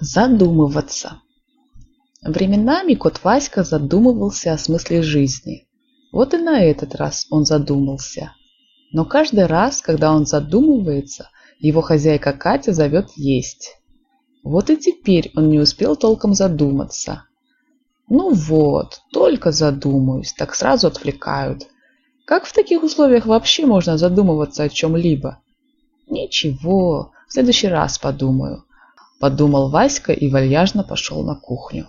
Задумываться. Временами кот Васька задумывался о смысле жизни. Вот и на этот раз он задумался. Но каждый раз, когда он задумывается, его хозяйка Катя зовет есть. Вот и теперь он не успел толком задуматься. Ну вот, только задумаюсь, так сразу отвлекают. Как в таких условиях вообще можно задумываться о чем-либо? Ничего, в следующий раз подумаю подумал васька и вальяжно пошел на кухню